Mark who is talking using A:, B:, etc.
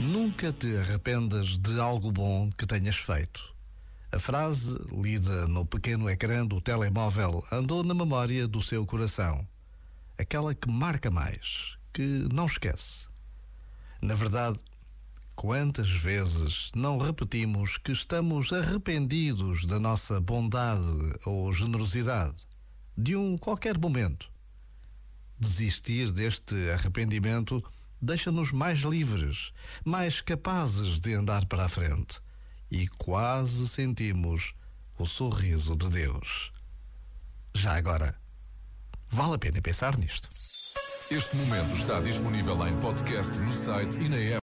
A: Nunca te arrependas de algo bom que tenhas feito. A frase, lida no pequeno ecrã do telemóvel, andou na memória do seu coração. Aquela que marca mais, que não esquece. Na verdade, quantas vezes não repetimos que estamos arrependidos da nossa bondade ou generosidade, de um qualquer momento? Desistir deste arrependimento deixa-nos mais livres, mais capazes de andar para a frente e quase sentimos o sorriso de Deus. Já agora, vale a pena pensar nisto.
B: Este momento está disponível em podcast no site e na app.